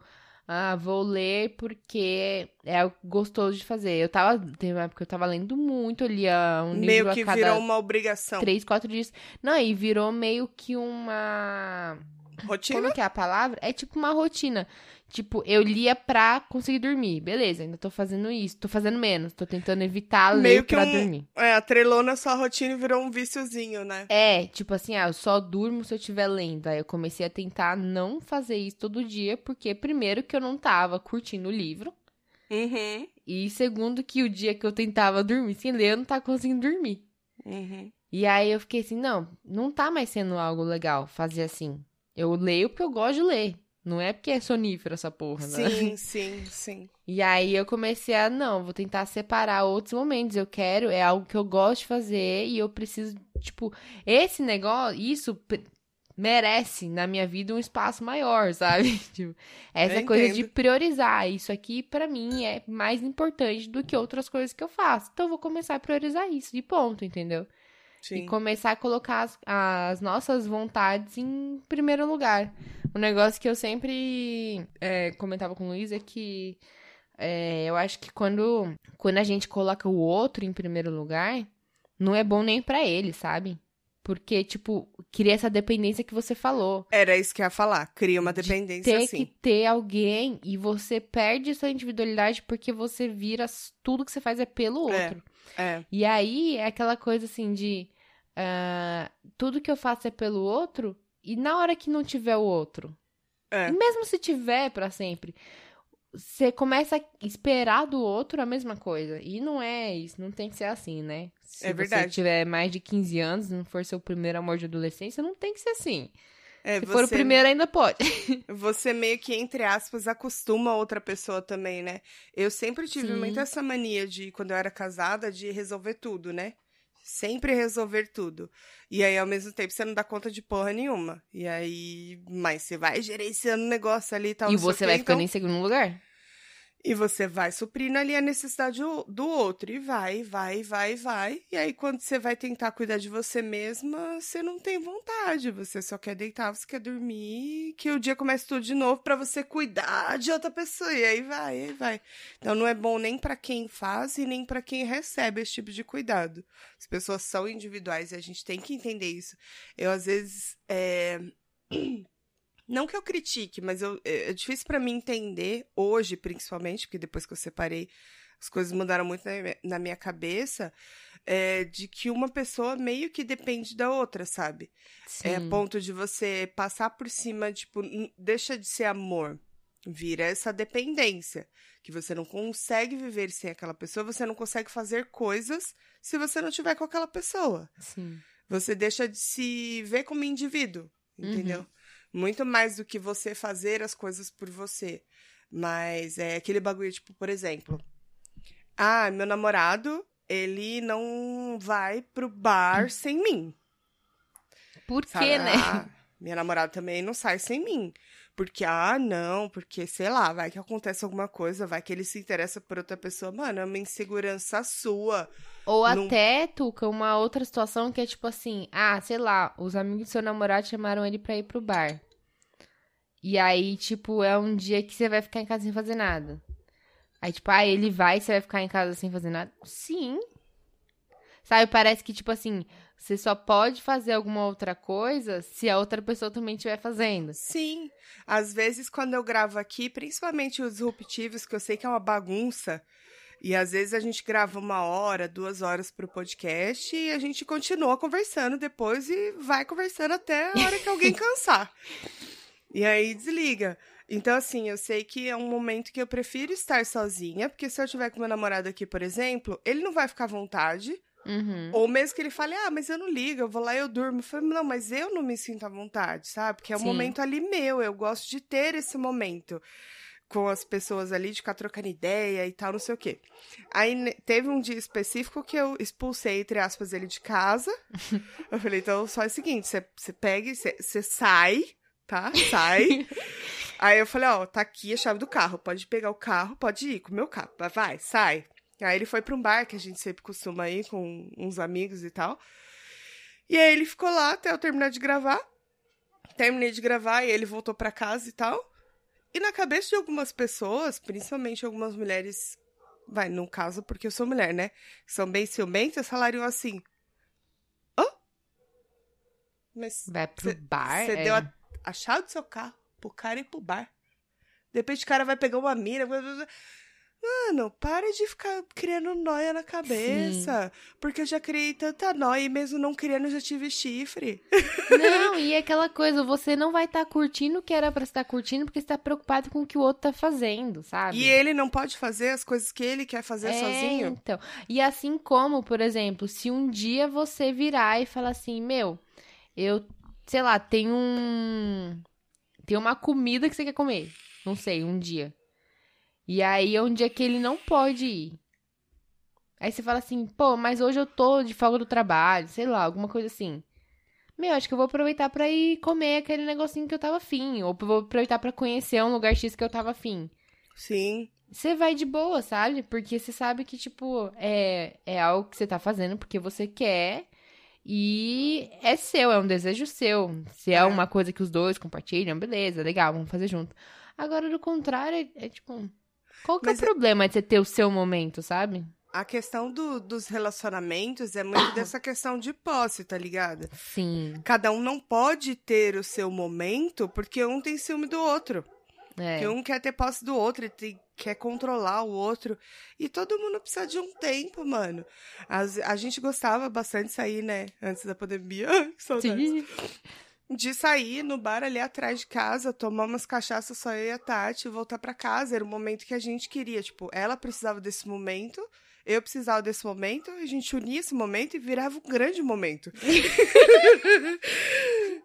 ah, vou ler porque é gostoso de fazer. Eu tava, tem uma época que eu tava lendo muito, eu lia um meio livro que a cada virou uma obrigação. Três, quatro dias. Não, e virou meio que uma rotina. Como que é a palavra? É tipo uma rotina. Tipo, eu lia pra conseguir dormir. Beleza, ainda tô fazendo isso. Tô fazendo menos. Tô tentando evitar ler Meio que pra um, dormir. É, atrelou na sua rotina e virou um viciozinho, né? É, tipo assim, ah, eu só durmo se eu estiver lendo. Aí eu comecei a tentar não fazer isso todo dia, porque primeiro que eu não tava curtindo o livro. Uhum. E segundo que o dia que eu tentava dormir sem ler, eu não tava conseguindo dormir. Uhum. E aí eu fiquei assim, não, não tá mais sendo algo legal fazer assim. Eu leio porque eu gosto de ler. Não é porque é sonífero essa porra, né? Sim, sim, sim. E aí eu comecei a, não, vou tentar separar outros momentos. Eu quero, é algo que eu gosto de fazer e eu preciso, tipo, esse negócio, isso merece na minha vida um espaço maior, sabe? Tipo, essa coisa de priorizar. Isso aqui, para mim, é mais importante do que outras coisas que eu faço. Então eu vou começar a priorizar isso, de ponto, entendeu? Sim. E começar a colocar as, as, nossas vontades em primeiro lugar. Um negócio que eu sempre é, comentava com o Luiz é que é, eu acho que quando, quando a gente coloca o outro em primeiro lugar, não é bom nem para ele, sabe? Porque, tipo, cria essa dependência que você falou. Era isso que eu ia falar. Cria uma dependência de ter assim. que ter alguém e você perde sua individualidade porque você vira tudo que você faz é pelo é, outro. É. é. E aí é aquela coisa assim de uh, tudo que eu faço é pelo outro, e na hora que não tiver o outro, é. mesmo se tiver para sempre, você começa a esperar do outro a mesma coisa. E não é isso, não tem que ser assim, né? Se é verdade. você tiver mais de 15 anos, não for seu primeiro amor de adolescência, não tem que ser assim. É, Se for o primeiro, ainda pode. Você meio que, entre aspas, acostuma a outra pessoa também, né? Eu sempre tive Sim. muito essa mania de, quando eu era casada, de resolver tudo, né? Sempre resolver tudo. E aí, ao mesmo tempo, você não dá conta de porra nenhuma. E aí, mas você vai gerenciando o negócio ali e tal. E você vai ficando então... em segundo lugar? E você vai suprindo ali a necessidade do outro. E vai, vai, vai, vai. E aí, quando você vai tentar cuidar de você mesma, você não tem vontade. Você só quer deitar, você quer dormir. Que o dia comece tudo de novo para você cuidar de outra pessoa. E aí vai, aí vai. Então, não é bom nem para quem faz e nem para quem recebe esse tipo de cuidado. As pessoas são individuais e a gente tem que entender isso. Eu, às vezes, é... Não que eu critique, mas eu, é, é difícil para mim entender, hoje principalmente, porque depois que eu separei, as coisas mudaram muito na, minha cabeça, é, de que uma pessoa meio que depende da outra, sabe? Sim. É a ponto de você passar por cima, tipo, deixa de ser amor. Vira essa dependência. Que você não consegue viver sem aquela pessoa, você não consegue fazer coisas se você não tiver com aquela pessoa. Sim. Você deixa de se ver como indivíduo, entendeu? Muito mais do que você fazer as coisas por você. Mas é aquele bagulho, tipo, por exemplo. Ah, meu namorado, ele não vai pro bar sem mim. Por Sabe? quê, né? Ah, minha namorada também não sai sem mim. Porque, ah, não, porque, sei lá, vai que acontece alguma coisa, vai que ele se interessa por outra pessoa. Mano, é uma insegurança sua. Ou Não- até, Tuca, uma outra situação que é tipo assim, ah, sei lá, os amigos do seu namorado chamaram ele pra ir pro bar. E aí, tipo, é um dia que você vai ficar em casa sem fazer nada. Aí, tipo, ah, ele vai e você vai ficar em casa sem fazer nada? Sim. Sabe, parece que, tipo assim, você só pode fazer alguma outra coisa se a outra pessoa também estiver fazendo. Sim. Às vezes, quando eu gravo aqui, principalmente os disruptivos, que eu sei que é uma bagunça, e às vezes a gente grava uma hora, duas horas pro podcast e a gente continua conversando depois e vai conversando até a hora que alguém cansar. E aí desliga. Então, assim, eu sei que é um momento que eu prefiro estar sozinha, porque se eu tiver com meu namorado aqui, por exemplo, ele não vai ficar à vontade. Uhum. Ou mesmo que ele fale, ah, mas eu não ligo, eu vou lá e eu durmo. Eu falo, não, mas eu não me sinto à vontade, sabe? Porque é um Sim. momento ali meu, eu gosto de ter esse momento com as pessoas ali, de ficar trocando ideia e tal, não sei o quê. Aí teve um dia específico que eu expulsei, entre aspas, ele de casa. eu falei, então só é o seguinte, você pega, e você sai, tá? Sai. Aí eu falei, ó, tá aqui a chave do carro, pode pegar o carro, pode ir com o meu carro, vai, sai. Aí ele foi pra um bar que a gente sempre costuma ir com uns amigos e tal. E aí ele ficou lá até eu terminar de gravar. Terminei de gravar e ele voltou pra casa e tal. E na cabeça de algumas pessoas, principalmente algumas mulheres, vai, no caso porque eu sou mulher, né? São bem ciumentas, falariam assim: Hã? Mas Vai pro Cê- bar. você é. deu a, a chave do seu carro pro cara ir pro bar. De repente o cara vai pegar uma mira. Mano, para de ficar criando noia na cabeça. Porque eu já criei tanta noia e mesmo não criando eu já tive chifre. Não, e é aquela coisa, você não vai estar curtindo o que era pra estar curtindo porque você tá preocupado com o que o outro tá fazendo, sabe? E ele não pode fazer as coisas que ele quer fazer É, sozinho. Então. E assim como, por exemplo, se um dia você virar e falar assim, meu, eu, sei lá, tem um. Tem uma comida que você quer comer. Não sei, um dia. E aí é um dia que ele não pode ir. Aí você fala assim, pô, mas hoje eu tô de folga do trabalho, sei lá, alguma coisa assim. Meu, acho que eu vou aproveitar pra ir comer aquele negocinho que eu tava afim. Ou vou aproveitar pra conhecer um lugar X que eu tava afim Sim. você vai de boa, sabe? Porque você sabe que, tipo, é, é algo que você tá fazendo porque você quer e é seu, é um desejo seu. Se é, É. uma coisa que os dois compartilham, beleza, legal, vamos fazer junto. Agora, do contrário, é, é tipo. Qual que Mas é o problema de você ter o seu momento, sabe? A questão do- dos relacionamentos é muito dessa questão de posse, tá ligado? Sim. Cada um não pode ter o seu momento porque um tem ciúme do outro. É. Porque um quer ter posse do outro e tem- quer controlar o outro. E todo mundo precisa de um tempo, mano. As- a gente gostava bastante de sair, né? Antes da pandemia. Que. Sim. De sair no bar ali atrás de casa, tomar umas cachaças só eu e a Tati e voltar pra casa. Era o momento que a gente queria. Tipo, ela precisava desse momento, eu precisava desse momento, a gente unia esse momento e virava um grande momento.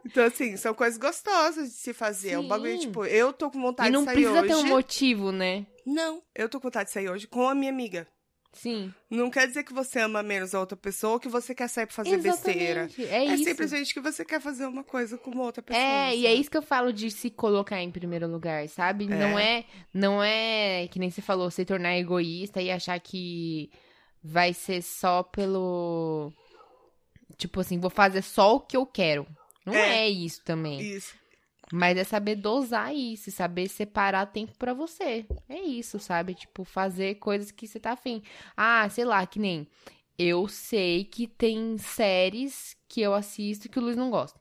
então, assim, são coisas gostosas de se fazer. É um bagulho, Sim. tipo, eu tô com vontade E não de sair precisa hoje. ter um motivo, né? Não, eu tô com vontade de sair hoje com a minha amiga. Sim. Não quer dizer que você ama menos a outra pessoa ou que você quer sair pra fazer besteira. Exatamente. É, É isso. simplesmente que você quer fazer uma coisa com uma outra pessoa. É, e é isso que eu falo de se colocar em primeiro lugar, sabe? É. Não é, não é que nem você falou, se tornar egoísta e achar que vai ser só pelo tipo assim, vou fazer só o que eu quero. Não é, É. isso também. Isso. Mas é saber dosar isso, saber separar tempo pra você. É isso, sabe? Tipo, fazer coisas que você tá afim. Ah, sei lá, que nem eu sei que tem séries que eu assisto que o Luiz não gosta.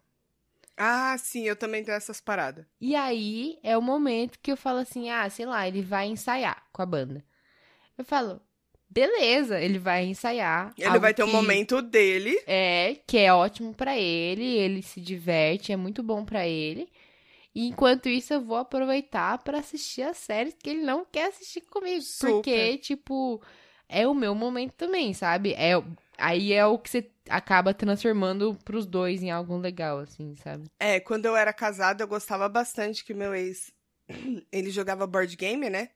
Ah, sim, eu também tenho essas paradas. E aí é o momento que eu falo assim: ah, sei lá, ele vai ensaiar com a banda. Eu falo, beleza, ele vai ensaiar. Ele vai ter um que momento dele. É, que é ótimo pra ele, ele se diverte, é muito bom pra ele. E enquanto isso, eu vou aproveitar pra assistir as séries que ele não quer assistir comigo. Super. Porque, tipo, é o meu momento também, sabe? É, aí é o que você acaba transformando pros dois em algo legal, assim, sabe? É, quando eu era casada, eu gostava bastante que meu ex, ele jogava board game, né?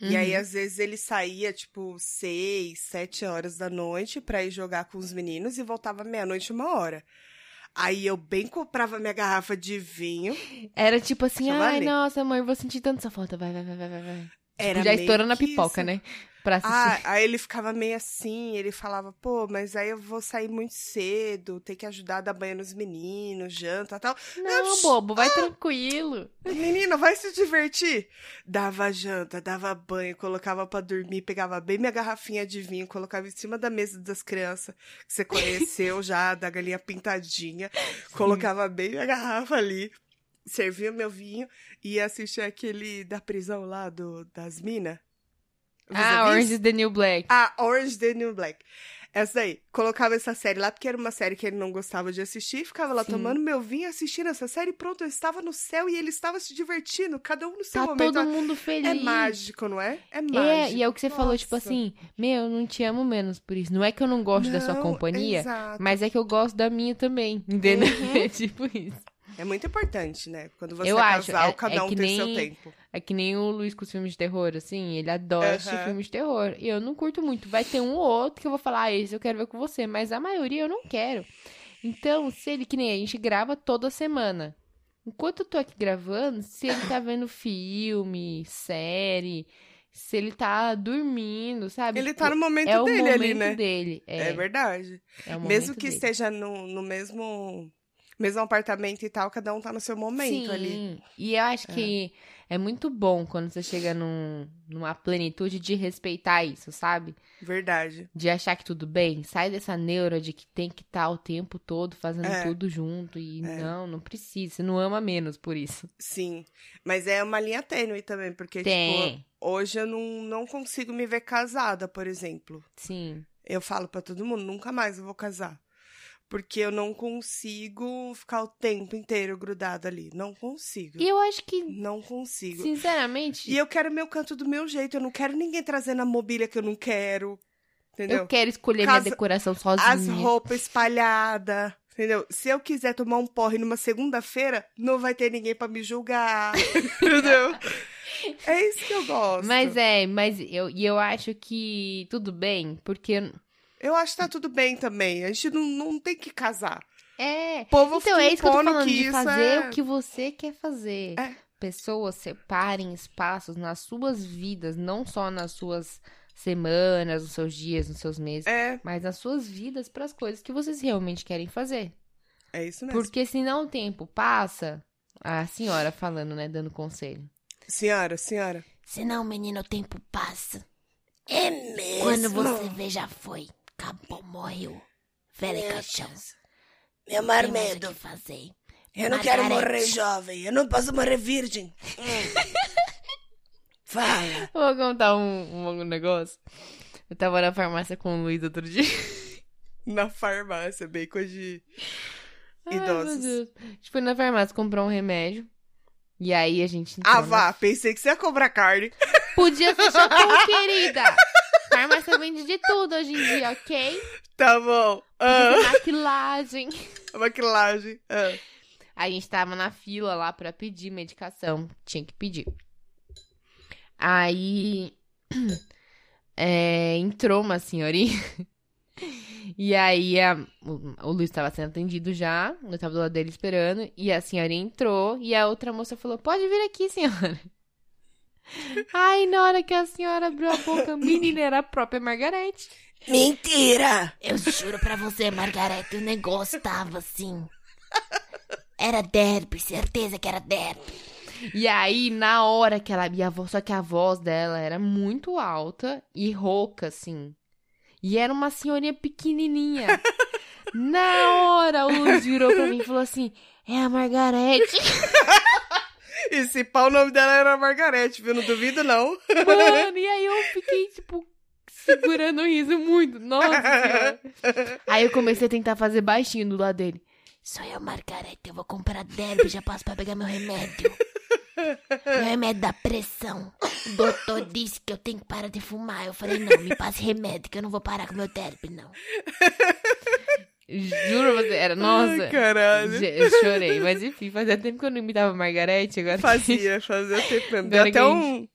E aí, Uhum. às vezes, ele saía, tipo, seis, sete horas da noite pra ir jogar com os meninos e voltava meia-noite, uma hora. Aí eu bem comprava minha garrafa de vinho. Era tipo assim, ai, nossa, amor, vou sentir tanto essa falta. Vai, vai, vai, vai, vai. Era Tipo, já estourando a pipoca, isso. né? Pra assistir. Ah, aí ele ficava meio assim, ele falava, pô, mas aí eu vou sair muito cedo, ter que ajudar a dar banho nos meninos, janta e tal. não, shh, bobo, Ah! vai tranquilo. Menina, vai se divertir. Dava janta, dava banho, colocava pra dormir, pegava bem minha garrafinha de vinho, colocava em cima da mesa das crianças que você conheceu já, da galinha pintadinha, colocava bem minha garrafa ali, servia meu vinho e ia assistir aquele da prisão lá do, das minas. Ah, Orange is the New Black. Ah, Orange the New Black. Essa daí. Colocava essa série lá, porque era uma série que ele não gostava de assistir. Ficava lá Sim. tomando meu vinho, assistindo essa série. e Pronto, eu estava no céu e ele estava se divertindo. Cada um no seu Tá momento. todo mundo É feliz. mágico, não é? É mágico. É, e é o que você falou, tipo Nossa. assim, meu, eu não te amo menos por isso. Não é que eu não gosto da sua Não, companhia, exato. mas é que eu gosto da minha também, entendeu? Uhum. É tipo isso. É muito importante, né? Quando você Eu é acho, casal, é- cada é um tem seu nem- tempo. É que nem o Luiz com os filmes de terror, assim, ele adora assistir filmes de terror. E eu não curto muito. Vai ter um ou outro que eu vou falar, ah, esse eu quero ver com você, mas a maioria eu não quero. Então, se ele, que nem a gente grava toda semana. Enquanto eu tô aqui gravando, se ele tá vendo filme, série, se ele tá dormindo, sabe? Ele Tipo, tá no momento é o dele momento ali, né? dele. É, É, verdade. é o Mesmo que dele. esteja no, no mesmo, mesmo apartamento e tal, cada um tá no seu momento Sim, ali. e eu acho que é muito bom quando você chega num, numa plenitude de respeitar isso, sabe? Verdade. De achar que tudo bem. Sai dessa neura de que tem que estar o tempo todo fazendo É. tudo junto. E É. não, não precisa. Você não ama menos por isso. Sim. Mas é uma linha tênue também, porque, tipo, Tem. hoje eu não, não consigo me ver casada, por exemplo. Sim. Eu falo pra todo mundo, nunca mais eu vou casar. Porque eu não consigo ficar o tempo inteiro grudada ali. Não consigo. E eu acho que, Não consigo. sinceramente, E eu quero meu canto do meu jeito. Eu não quero ninguém trazendo a mobília que eu não quero. Entendeu? eu quero escolher Casa- minha decoração sozinha. As roupas espalhadas. Entendeu? Se eu quiser tomar um porre numa segunda-feira, não vai ter ninguém pra me julgar. entendeu? É isso que eu gosto. Mas é, mas eu, e eu acho que tudo bem, porque Eu acho que tá tudo bem também. A gente não, não tem que casar. é, O povo Então, é isso que eu tô falando, de fazer é- o que você quer fazer. É. Pessoas separem espaços nas suas vidas, não só nas suas semanas, nos seus dias, nos seus meses, É, mas nas suas vidas para as coisas que vocês realmente querem fazer. é isso mesmo. Porque senão o tempo passa, a senhora falando, né, dando conselho. Senhora, senhora. Senão, menino, o tempo passa. É mesmo? Quando você vê, já foi. Acabou, morreu. Velho caixão. Meu Tem mais o que fazer. Eu não quero morrer jovem. Eu não posso morrer virgem. Hum. Fala. Vou contar um, um negócio. Eu tava na farmácia com o Luiz outro dia. Na farmácia, bem coisa de Ai, meu idosos. Deus. A gente foi na farmácia comprar um remédio. E aí a gente. Ah, vá. Pensei que você ia cobrar carne. Podia ser shampoo, querida. Farmácia vende de tudo hoje em dia, ok? Tá bom. Ah, Maquilagem. maquilagem. Ah. A gente tava na fila lá pra pedir medicação. Tinha que pedir. Aí. é, entrou uma senhorinha. E aí a- o, o Luiz tava sendo atendido já. Eu tava do lado dele esperando. E a senhorinha entrou. E a outra moça falou: Pode vir aqui, senhora. Ai, na hora que a senhora abriu a boca, menina, era a própria Margarete. Mentira! Eu juro pra você, Margarete, o negócio tava assim. Era derby, certeza que era derby. E aí, na hora que ela. E a voz, só que a voz dela era muito alta e rouca, assim. E era uma senhorinha pequenininha. na hora, o Luiz virou pra mim e falou assim: É a Margarete. E se pau, o nome dela era Margarete, viu? Não duvido, não. Mano, e aí eu fiquei, tipo, segurando o riso muito. Nossa senhora. Aí eu comecei a tentar fazer baixinho do lado dele. Sou eu, Margarete. Eu vou comprar derby, já passo pra pegar meu remédio. Meu remédio da pressão. O doutor disse que eu tenho que parar de fumar. Eu falei, não, me passe remédio, que eu não vou parar com meu derby, não. Juro você, era, nossa. Ai, caralho. Chorei, mas enfim, fazia tempo que eu não imitava Margarete, agora. Fazia, fazia tempo mesmo. Deu até um.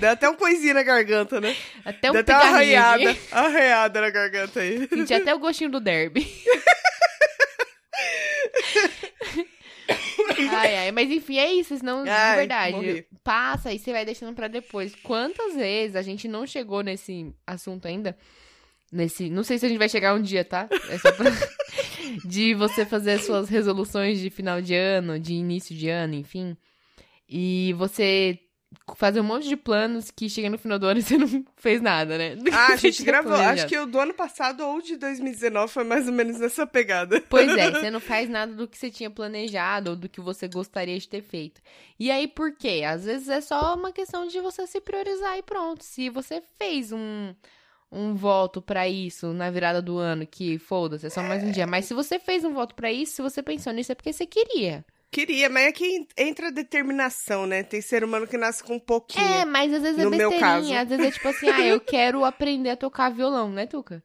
Deu até um coisinho na garganta, né? Até um Deu até uma pigarrinho arranhada. Arranhada na garganta aí. Senti até o gostinho do derby. ai, ai, mas enfim, é isso, senão, de Ai, verdade, morri. passa e você vai deixando pra depois. Quantas vezes a gente não chegou nesse assunto ainda? Nesse, não sei se a gente vai chegar um dia, tá? É só pra... de você fazer as suas resoluções de final de ano, de início de ano, enfim. E você fazer um monte de planos que chega no final do ano e você não fez nada, né? Ah, a gente tinha gravou. planejado. Acho que o do ano passado ou de 2019 foi mais ou menos nessa pegada. Pois é, você não faz nada do que você tinha planejado ou do que você gostaria de ter feito. E aí, por quê? Às vezes é só uma questão de você se priorizar e pronto. Se você fez um, um voto pra isso na virada do ano, que foda-se, é só mais um dia. Mas se você fez um voto pra isso, se você pensou nisso, é porque você queria. Queria, mas é que entra a determinação, né? Tem ser humano que nasce com um pouquinho. É, mas às vezes é No besteirinha. Às vezes é tipo assim, ah, eu quero aprender a tocar violão, né, Tuca?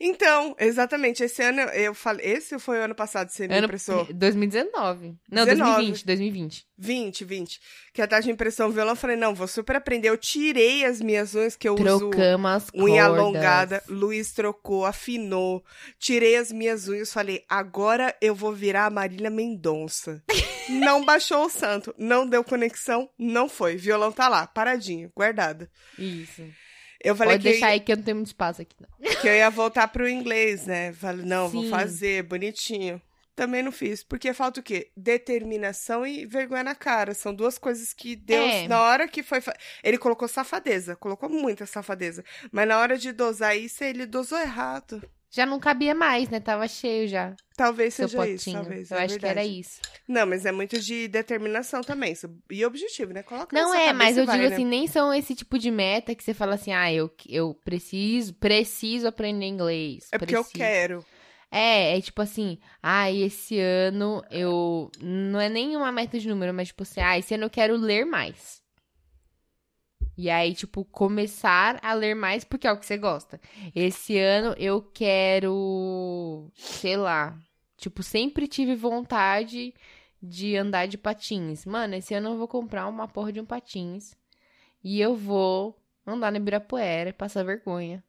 Então, exatamente. Esse ano eu falei. Esse foi o ano passado, você me Ano impressou? 2019. Não, 19. 2020, 2020. 20, 20. Que a taxa de impressão violão, eu falei, não, vou super aprender. Eu tirei as minhas unhas que eu uso. Trocamos as Unha cordas. alongada, Luiz trocou, afinou, tirei as minhas unhas, falei, agora eu vou virar a Marília Mendonça. não baixou o santo, não deu conexão, não foi. Violão tá lá, paradinho, guardado. Isso. Eu falei Pode que, deixar aí que eu não tenho muito espaço aqui, não. que eu ia voltar pro inglês, né? Falei, não, vou Sim. fazer, bonitinho. Também não fiz, porque falta o quê? Determinação e vergonha na cara. São duas coisas que Deus, É. na hora que foi. fa- Ele colocou safadeza, colocou muita safadeza. Mas na hora de dosar isso, ele dosou errado. Já não cabia mais, né? Tava cheio já. Talvez seja potinho. isso, talvez. eu é acho que era verdade. isso. Não, mas é muito de determinação também. E objetivo, né? Coloca Não é, mas eu vai, digo né? assim, nem são esse tipo de meta que você fala assim, ah, eu, eu preciso, preciso aprender inglês. É porque eu quero. É, é tipo assim, ah, esse ano eu. Não é nem uma meta de número, mas tipo assim, ah, esse ano eu quero ler mais. E aí, tipo, começar a ler mais porque é o que você gosta. Esse ano eu quero. Sei lá. Tipo, sempre tive vontade de andar de patins. Mano, esse ano eu vou comprar uma porra de um patins. E eu vou andar no Ibirapuera e passar vergonha.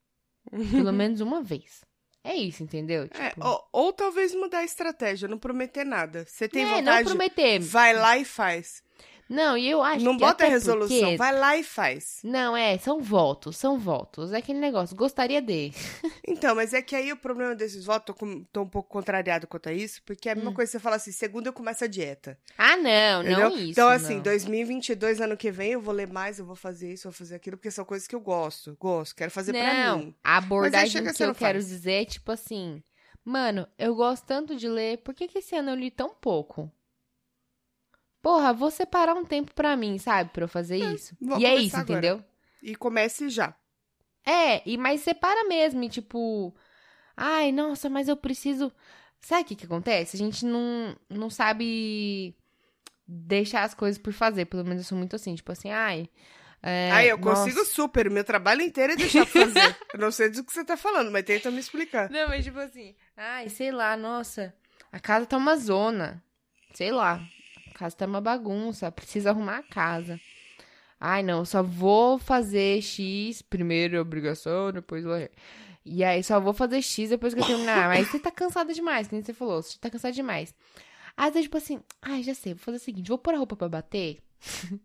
Pelo menos uma vez. É isso, entendeu? É, Tipo, ou, ou talvez mudar a estratégia, não prometer nada. Você tem é, não vontade, prometer. vai lá e faz. Não, e eu acho não que bota até resolução, porque- vai lá e faz. Não, é, são votos, são votos. É aquele negócio, gostaria de. Então, mas é que aí o problema desses votos, tô, com- tô um pouco contrariado quanto a isso, porque é a mesma Hum. coisa que você fala assim, segunda eu começo a dieta. Ah, não, Entendeu? não isso. então, assim, não. 2022, ano que vem, eu vou ler mais, eu vou fazer isso, eu vou fazer aquilo, porque são coisas que eu gosto, gosto, quero fazer pra Não, mim. a abordagem que você eu quero faz. dizer é tipo assim, mano, eu gosto tanto de ler, por que, que esse ano eu li tão pouco? Porra, vou separar um tempo pra mim, sabe, pra eu fazer isso. vou E é isso, agora. entendeu? E comece já. É, e mas separa mesmo, e tipo, ai, nossa, mas eu preciso. Sabe o que que acontece? A gente não, não sabe deixar as coisas por fazer, pelo menos eu sou muito assim, tipo assim, ai. É, aí eu nossa. consigo super, meu trabalho inteiro é deixar fazer. eu não sei do que você tá falando, mas tenta me explicar. Não, mas tipo assim, ai, sei lá, nossa, a casa tá uma zona. Sei lá, casa tá uma bagunça, precisa arrumar a casa. Ai, não, só vou fazer X, primeiro obrigação, depois vai. E aí, só vou fazer X depois que eu terminar. Mas você tá cansada demais, que nem você falou, você tá cansada demais. Às vezes, tipo assim, ai, já sei, vou fazer o seguinte, vou pôr a roupa pra bater.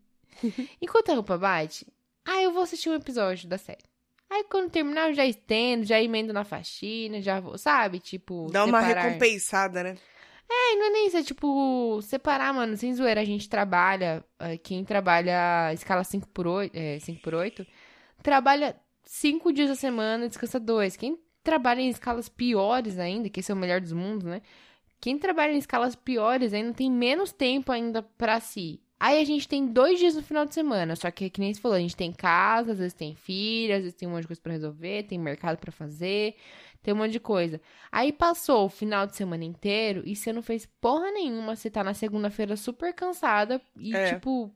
Enquanto a roupa bate, aí eu vou assistir um episódio da série. Aí quando terminar, eu já estendo, já emendo na faxina, já vou, sabe? Tipo, Dá uma separar. recompensada, né? É, não é nem isso, é tipo, separar, mano, sem zoeira. A gente trabalha, eh, quem trabalha escala 5 por 8, é, 5 por 8 trabalha 5 dias da semana descansa dois. Quem trabalha em escalas piores ainda, que esse é o melhor dos mundos, né? Quem trabalha em escalas piores ainda tem menos tempo ainda pra si. Aí a gente tem dois dias no final de semana. Só que, que nem você falou, a gente tem casa, às vezes tem filha, às vezes tem um monte de coisa pra resolver, tem mercado pra fazer, tem um monte de coisa. Aí passou o final de semana inteiro e você não fez porra nenhuma. Você tá na segunda-feira super cansada e, É. tipo.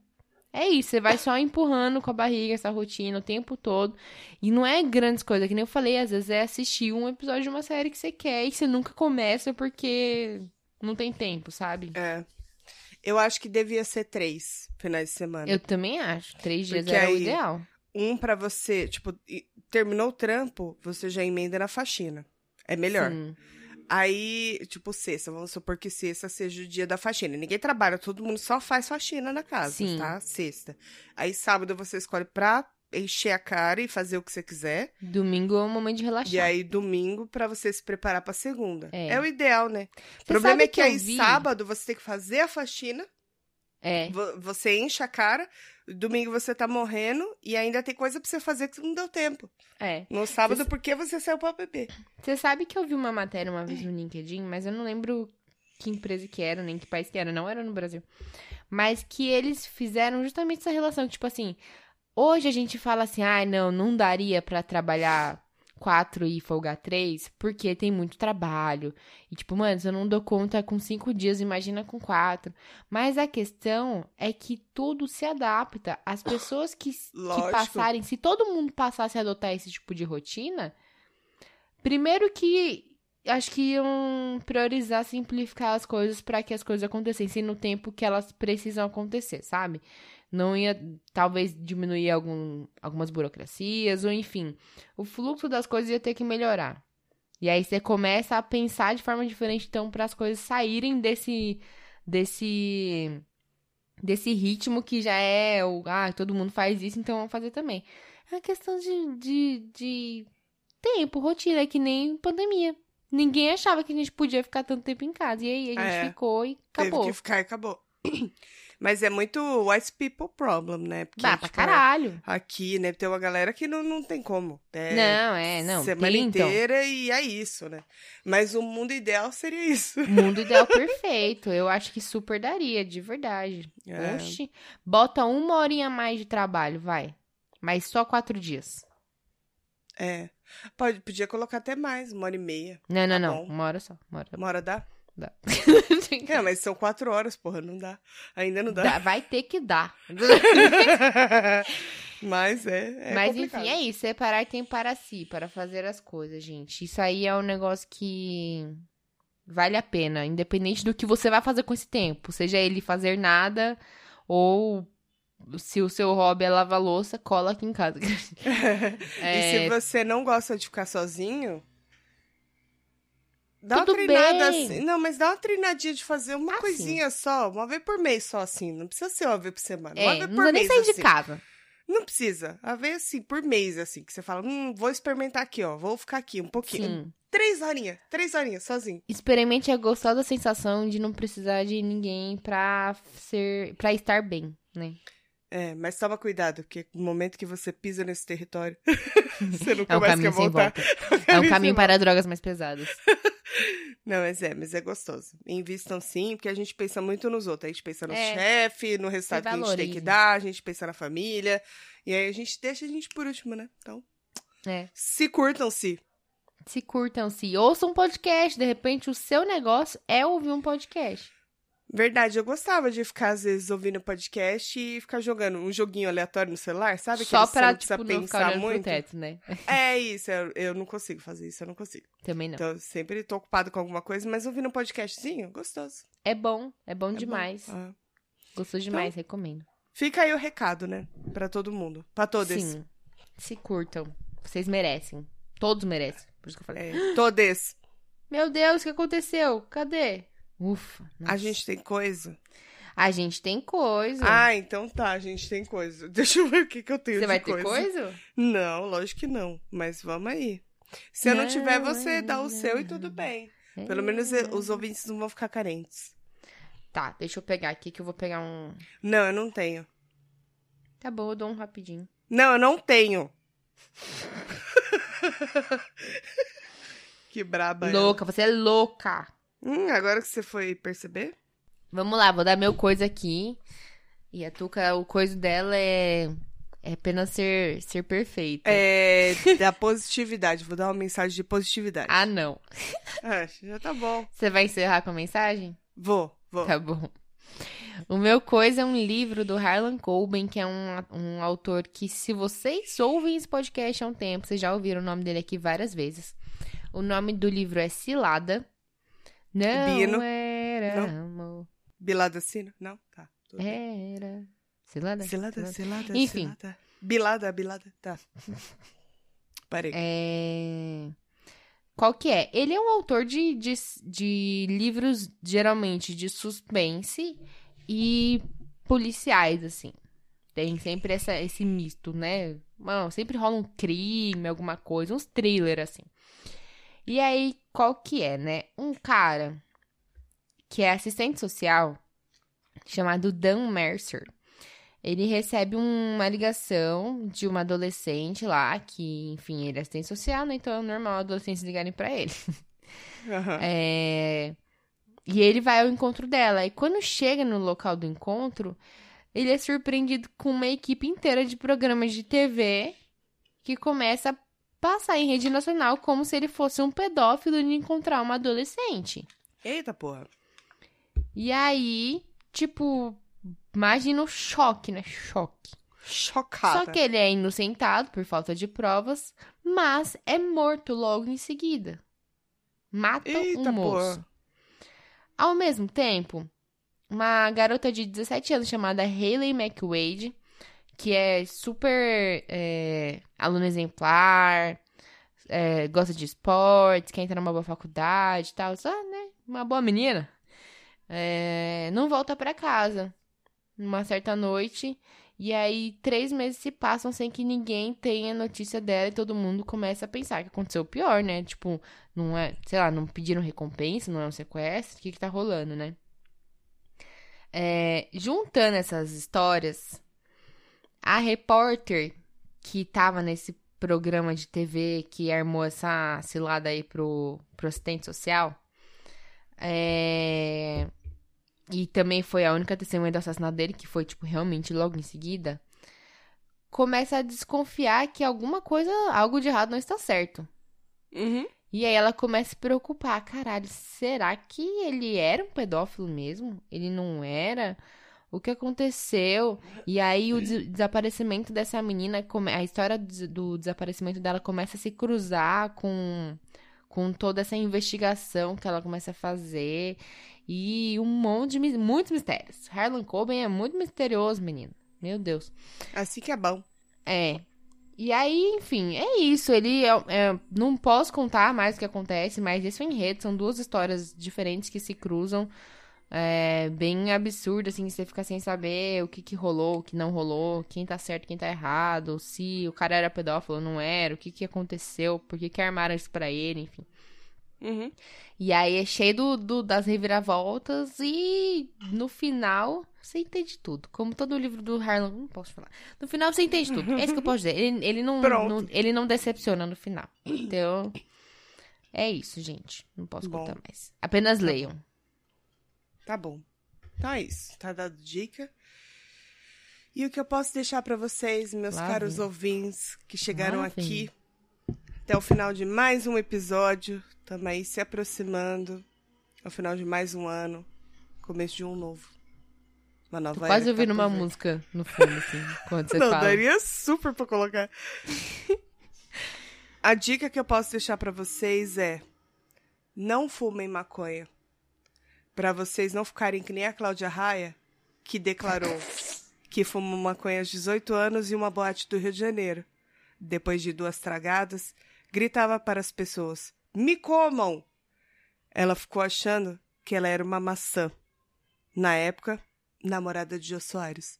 É isso, você vai só empurrando com a barriga essa rotina o tempo todo. E não é grandes coisas, que nem eu falei, às vezes é assistir um episódio de uma série que você quer e você nunca começa porque não tem tempo, sabe? É. Eu acho que devia ser três finais de semana. Eu também acho. Três dias Porque era o aí- ideal. Um pra você, tipo, terminou o trampo, você já emenda na faxina. É melhor. Sim. Aí, tipo, sexta, vamos supor que sexta seja o dia da faxina. Ninguém trabalha, todo mundo só faz faxina na casa, Sim. tá? Sexta. Aí sábado você escolhe pra encher a cara e fazer o que você quiser. Domingo é um momento de relaxar. E aí domingo pra você se preparar pra segunda. É. É, o ideal, né? O problema é que, eu aí vi- sábado você tem que fazer a faxina, É. vo- você enche a cara, domingo você tá morrendo e ainda tem coisa pra você fazer que não deu tempo. É. No sábado, Você- porque você saiu pra beber. Você sabe que eu vi uma matéria uma vez no LinkedIn, mas eu não lembro que empresa que era, nem que país que era, não era no Brasil. Mas que eles fizeram justamente essa relação, que, tipo assim, hoje a gente fala assim, ai, não, não daria pra trabalhar quatro e folgar três, porque tem muito trabalho. E, tipo, mano, se eu não dou conta com cinco dias, imagina com quatro. Mas a questão é que tudo se adapta. As pessoas que, que passarem, se todo mundo passasse a adotar esse tipo de rotina, primeiro que acho que iam priorizar simplificar as coisas para que as coisas acontecessem no tempo que elas precisam acontecer, sabe? Não ia, talvez, diminuir algum, algumas burocracias, ou enfim. O fluxo das coisas ia ter que melhorar. E aí você começa a pensar de forma diferente, então, para as coisas saírem desse. desse. desse ritmo que já é o. Ah, todo mundo faz isso, então vamos fazer também. É uma questão de, de, de tempo, rotina, é que nem pandemia. Ninguém achava que a gente podia ficar tanto tempo em casa. E aí a gente É. ficou e acabou. Teve que ficar e acabou. Mas é muito white people problem, né? Porque, Dá pra tipo, caralho. Aqui, né, tem uma galera que não, não tem como. É, Não, é, não. Semana tem, então. inteira e é isso, né? Mas o mundo ideal seria isso. Mundo ideal perfeito. Eu acho que super daria, de verdade. É. Oxi. Bota uma horinha a mais de trabalho, vai. Mas só quatro dias. É. Pode, podia colocar até mais, uma hora e meia. Não, não, Tá não. bom. Uma hora só. Uma hora. Uma hora dá? Dá. É, mas são quatro horas, porra, não dá. Ainda não dá. Dá- Vai ter que dar. mas é, é Mas complicado. enfim, é isso. Separar tempo para si, para fazer as coisas, gente. Isso aí é um negócio que vale a pena, independente do que você vai fazer com esse tempo. Seja ele fazer nada ou se o seu hobby é lavar louça, cola aqui em casa. É, E se você não gosta de ficar sozinho, dá Tudo uma treinada bem. assim. Não, mas dá uma treinadinha de fazer uma Ah, coisinha só, uma vez por mês só assim. Não precisa ser uma vez por semana. uma é, vez não por precisa nem mês sair assim. de casa. Não precisa. Uma vez assim, por mês, assim, que você fala, hum, vou experimentar aqui, ó. Vou ficar aqui um pouquinho. Sim. Três horinhas, três horinhas, sozinho. Experimente a gostosa sensação de não precisar de ninguém pra ser, para estar bem, né? É, mas toma cuidado, porque no momento que você pisa nesse território, você nunca É um mais caminho quer sem voltar. volta. É um caminho para drogas mais pesadas. Não, mas é, mas é gostoso. Invistam sim, porque a gente pensa muito nos outros. A gente pensa no É. chefe, no resultado que a gente tem que dar, a gente pensa na família. E aí a gente deixa a gente por último, né? Então, É. se curtam-se. Se curtam, se ouçam um podcast. De repente, o seu negócio é ouvir um podcast. Verdade, eu gostava de ficar, às vezes, ouvindo podcast e ficar jogando um joguinho aleatório no celular, sabe? Só pra, não tipo, não ficar muito. pro teto, né? É isso, eu, eu não consigo fazer isso, eu não consigo. Também não. Então, eu sempre tô ocupado com alguma coisa, mas ouvindo um podcastzinho, gostoso. É bom, é bom É demais. bom. Ah. Gostoso demais, recomendo. Fica aí o recado, né? Pra todo mundo. Pra todos. Sim. Se curtam. Vocês merecem. Todos merecem. Por isso que eu falei. É, todos. Meu Deus, o que aconteceu? Cadê? Ufa. A nossa. gente tem coisa. A gente tem coisa. Ah, então tá, a gente tem coisa. Deixa eu ver o que, que eu tenho Você vai ter coisa. coisa? Não, lógico que não. Mas vamos aí. Se eu não tiver, Não, você dá o não, seu e não. tudo bem. É. Pelo menos os ouvintes não vão ficar carentes. Tá, deixa eu pegar aqui que eu vou pegar um. Não, eu não tenho. Tá bom, eu dou um rapidinho. Não, eu não tenho. que braba. ela. Louca, você é louca. Hum, agora que você foi perceber? Vamos lá, vou dar meu coisa aqui. E a Tuca, o coisa dela é, é apenas ser, ser perfeita. É da positividade. Vou dar uma mensagem de positividade. Ah, não. Ah, já tá bom. Você vai encerrar com a mensagem? Vou, vou. Tá bom. O meu coisa é um livro do Harlan Coben, que é um, um autor que, se vocês ouvem esse podcast há um tempo, vocês já ouviram o nome dele aqui várias vezes. O nome do livro é Cilada. Não Bino. era Não. amor, Bilada Sino? Não? Tá. era... Cilada? Cilada, cilada, Enfim. cilada. Bilada, bilada. Tá. Parei. É... Qual que é? Ele é um autor de, de, de livros, geralmente, de suspense e policiais, assim. Tem sempre essa, esse misto, né? Mano, sempre rola um crime, alguma coisa, uns thriller, assim. E aí, qual que é, né? Um cara que é assistente social, chamado Dan Mercer. Ele recebe uma ligação de uma adolescente lá, que, enfim, ele é assistente social, né? Então é normal adolescentes ligarem pra ele. Aham. É, E ele vai ao encontro dela. E quando chega no local do encontro, ele é surpreendido com uma equipe inteira de programas de TV que começa a passar em rede nacional como se ele fosse um pedófilo e encontrar uma adolescente. Eita porra. E aí, tipo, imagina o choque, né? Choque. Chocada. Só que ele é inocentado por falta de provas, mas é morto logo em seguida. Matam Eita um moço. porra. Ao mesmo tempo, uma garota de 17 anos chamada Hayley McWade, que é super é, aluna exemplar, é, gosta de esportes, quer entrar numa boa faculdade e tal, só, né? Uma boa menina. É, não volta pra casa numa certa noite. E aí, três meses se passam sem que ninguém tenha notícia dela e todo mundo começa a pensar que aconteceu o pior, né? Tipo, não é, sei lá, não pediram recompensa, não é um sequestro, o que que tá rolando, né? É, juntando essas histórias, a repórter que tava nesse programa de TV que armou essa cilada aí pro, pro assistente social, é, e também foi a única testemunha do assassinato dele, que foi, tipo, realmente logo em seguida, começa a desconfiar que alguma coisa, algo de errado não está certo. Uhum. E aí ela começa a se preocupar, caralho, será que ele era um pedófilo mesmo? Ele não era? O que aconteceu? E aí o des- desaparecimento dessa menina, a história do des- do desaparecimento dela começa a se cruzar com com toda essa investigação que ela começa a fazer e um monte de muitos mistérios. Harlan Coben é muito misterioso, menino. Meu Deus. Assim que é bom. É. E aí, enfim, é isso. Ele é, é- não posso contar mais o que acontece, mas esse é o enredo. São duas histórias diferentes que se cruzam. É bem absurdo, assim, você fica sem saber o que, que rolou, o que não rolou, quem tá certo, quem tá errado, se o cara era pedófilo ou não era, o que, que aconteceu, por que, que armaram isso pra ele, enfim. Uhum. E aí é cheio do, do- das reviravoltas e no final você entende tudo. Como todo livro do Harlan, não posso falar. No final você entende tudo. É isso que eu posso dizer. Ele, ele, não, não- ele não decepciona no final. Então, é isso, gente. Não posso Bom. contar mais. Apenas leiam. Tá bom. Então é isso. Tá dado dica. E o que eu posso deixar pra vocês, meus Lá caros vem. ouvintes que chegaram Lá aqui até o final de mais um episódio. Estamos aí se aproximando ao final de mais um ano. Começo de um novo. Uma nova Tô era quase tá ouvindo por uma música no fundo, assim, quando você Não, fala. daria super pra colocar. A dica que eu posso deixar pra vocês é: não fumem maconha. Pra vocês não ficarem que nem a Cláudia Raia, que declarou que fumou maconha aos 18 anos em uma boate do Rio de Janeiro. Depois de duas tragadas, gritava para as pessoas: Me comam! Ela ficou achando que ela era uma maçã. Na época, namorada de Jô Soares.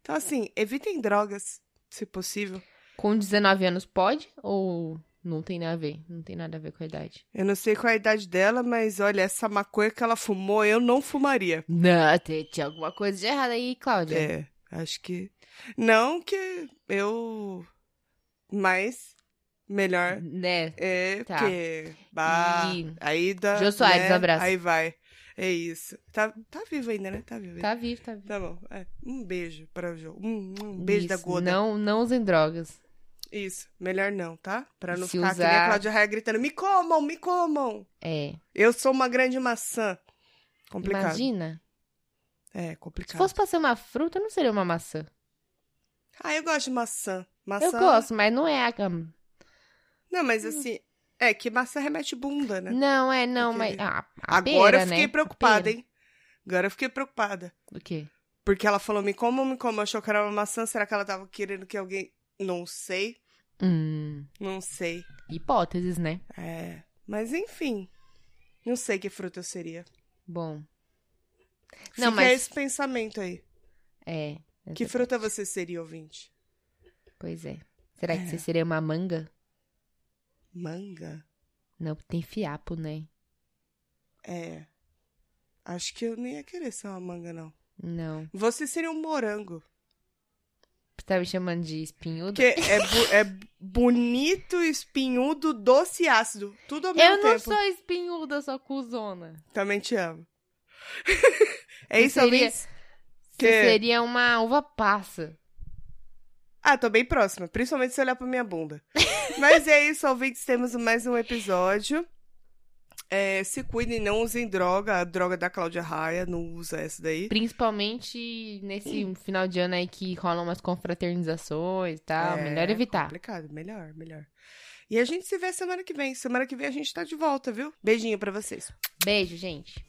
Então, assim, evitem drogas, se possível. Com 19 anos pode ou não tem nada a ver? Não tem nada a ver com a idade. Eu não sei qual é a idade dela, mas olha, essa maconha que ela fumou, eu não fumaria. Não, tem- tinha alguma coisa de errado aí, Cláudia. É, acho que. Não que eu. Mas. Melhor. Né? É, Tá. porque. Bah, E- aí dá. Jô Soares, né, abraço. Aí vai. É isso. Tá, tá vivo ainda, né? Tá vivo. Tá vivo, tá vivo. Tá bom. É, um beijo para o jogo. Um, um beijo da Isso, Goda. Não, não usem drogas. Isso. Melhor não, tá? Pra não Se ficar que nem a usar- Cláudia Raia gritando: me comam, me comam. É. Eu sou uma grande maçã. Complicado. Imagina. É, Se complicado. fosse pra ser uma fruta, não seria uma maçã. Ah, eu gosto de maçã. Maçã. Eu gosto, mas não é a. Não, mas assim. É que maçã remete bunda, né? Não, é, não, Aquele- mas. Ah, Agora pera, eu fiquei né? preocupada, hein? Agora eu fiquei preocupada. O quê? Porque ela falou, me como, me como. Achou que era uma maçã. Será que ela tava querendo que alguém. Não sei. Hum. Não sei. Hipóteses, né? É. Mas enfim. Não sei que fruta eu seria. Bom. Fica Não, mas- esse pensamento aí. É. Que essa- fruta você seria, ouvinte? Pois é. Será que É. você seria uma manga? Manga? Não, tem fiapo, né? É. Acho que eu nem ia querer ser uma manga, não. Não. Você seria um morango. Você tá me chamando de espinhudo? Porque é, bu- é bonito, espinhudo, doce e ácido. Tudo ao mesmo Eu não tempo. sou espinhuda, eu sou cuzona. Também te amo. é isso, seria- Que- seria uma uva passa. Ah, tô bem próxima. Principalmente se olhar pra minha bunda. Mas é isso, ouvintes. Temos mais um episódio. É, se cuidem, não usem droga. A droga da Cláudia Raia, não usa essa daí. Principalmente nesse final de ano aí que rolam umas confraternizações e tal. É, Melhor evitar. Complicado, melhor, melhor. E a gente se vê semana que vem. Semana que vem a gente tá de volta, viu? Beijinho pra vocês. Beijo, gente.